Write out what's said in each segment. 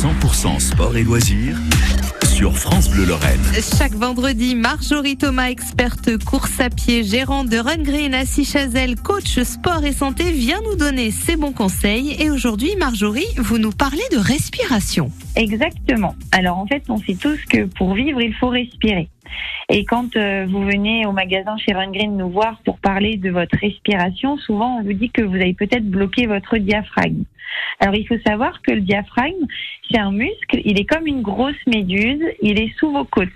100% sport et loisirs sur France Bleu Lorraine. Chaque vendredi, Marjorie Thomas, experte course à pied, gérante de Run Green, Assis Chazelle, coach sport et santé, vient nous donner ses bons conseils. Et aujourd'hui, Marjorie, vous nous parlez de respiration. Exactement. Alors en fait, on sait tous que pour vivre, il faut respirer. Et quand euh, vous venez au magasin chez Green nous voir pour parler de votre respiration, souvent on vous dit que vous avez peut-être bloqué votre diaphragme. Alors il faut savoir que le diaphragme, c'est un muscle, il est comme une grosse méduse, il est sous vos côtes.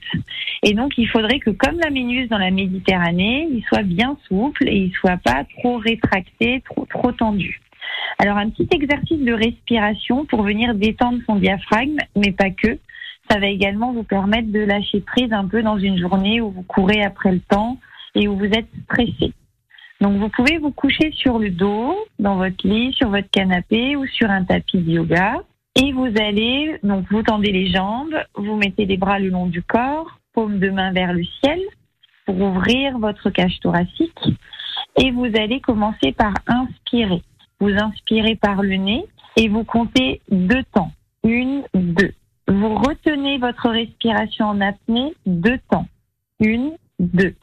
Et donc il faudrait que comme la méduse dans la Méditerranée, il soit bien souple et il soit pas trop rétracté, trop, trop tendu. Alors un petit exercice de respiration pour venir détendre son diaphragme, mais pas que. Ça va également vous permettre de lâcher prise un peu dans une journée où vous courez après le temps et où vous êtes stressé. Donc vous pouvez vous coucher sur le dos, dans votre lit, sur votre canapé ou sur un tapis de yoga. Et vous allez, donc vous tendez les jambes, vous mettez les bras le long du corps, paume de main vers le ciel pour ouvrir votre cage thoracique. Et vous allez commencer par inspirer. Vous inspirez par le nez et vous comptez deux temps. Une, deux. Vous retenez votre respiration en apnée deux temps. Une, deux.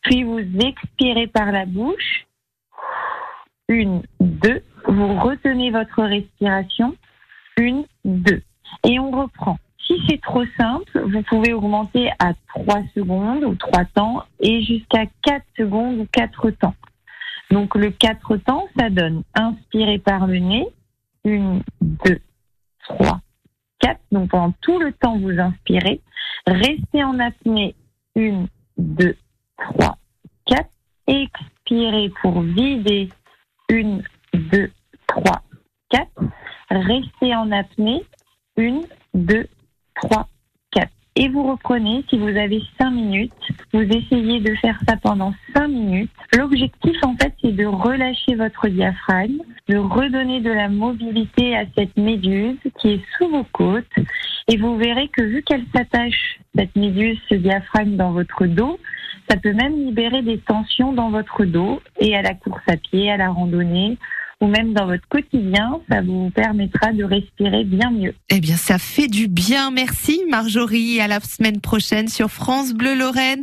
Puis vous expirez par la bouche. Une, deux. Vous retenez votre respiration. Une, deux. Et on reprend. Si c'est trop simple, vous pouvez augmenter à 3 secondes ou 3 temps et jusqu'à 4 secondes ou 4 temps. Donc le 4 temps, ça donne inspirer par le nez. Une, deux, trois, quatre. Donc pendant tout le temps, vous inspirez. Restez en apnée. Une, deux, trois, quatre. Expirez pour vider. Une, deux, trois, quatre. Restez en apnée. Une, deux, trois, quatre. Et vous reprenez, si vous avez cinq minutes, vous essayez de faire ça pendant cinq minutes. L'objectif, en fait, c'est de relâcher votre diaphragme, de redonner de la mobilité à cette méduse qui est sous vos côtes. Et vous verrez que vu qu'elle s'attache, cette méduse, ce diaphragme dans votre dos, ça peut même libérer des tensions dans votre dos et à la course à pied, à la randonnée ou même dans votre quotidien, ça vous permettra de respirer bien mieux. Eh bien, ça fait du bien. Merci Marjorie. À la semaine prochaine sur France Bleu Lorraine.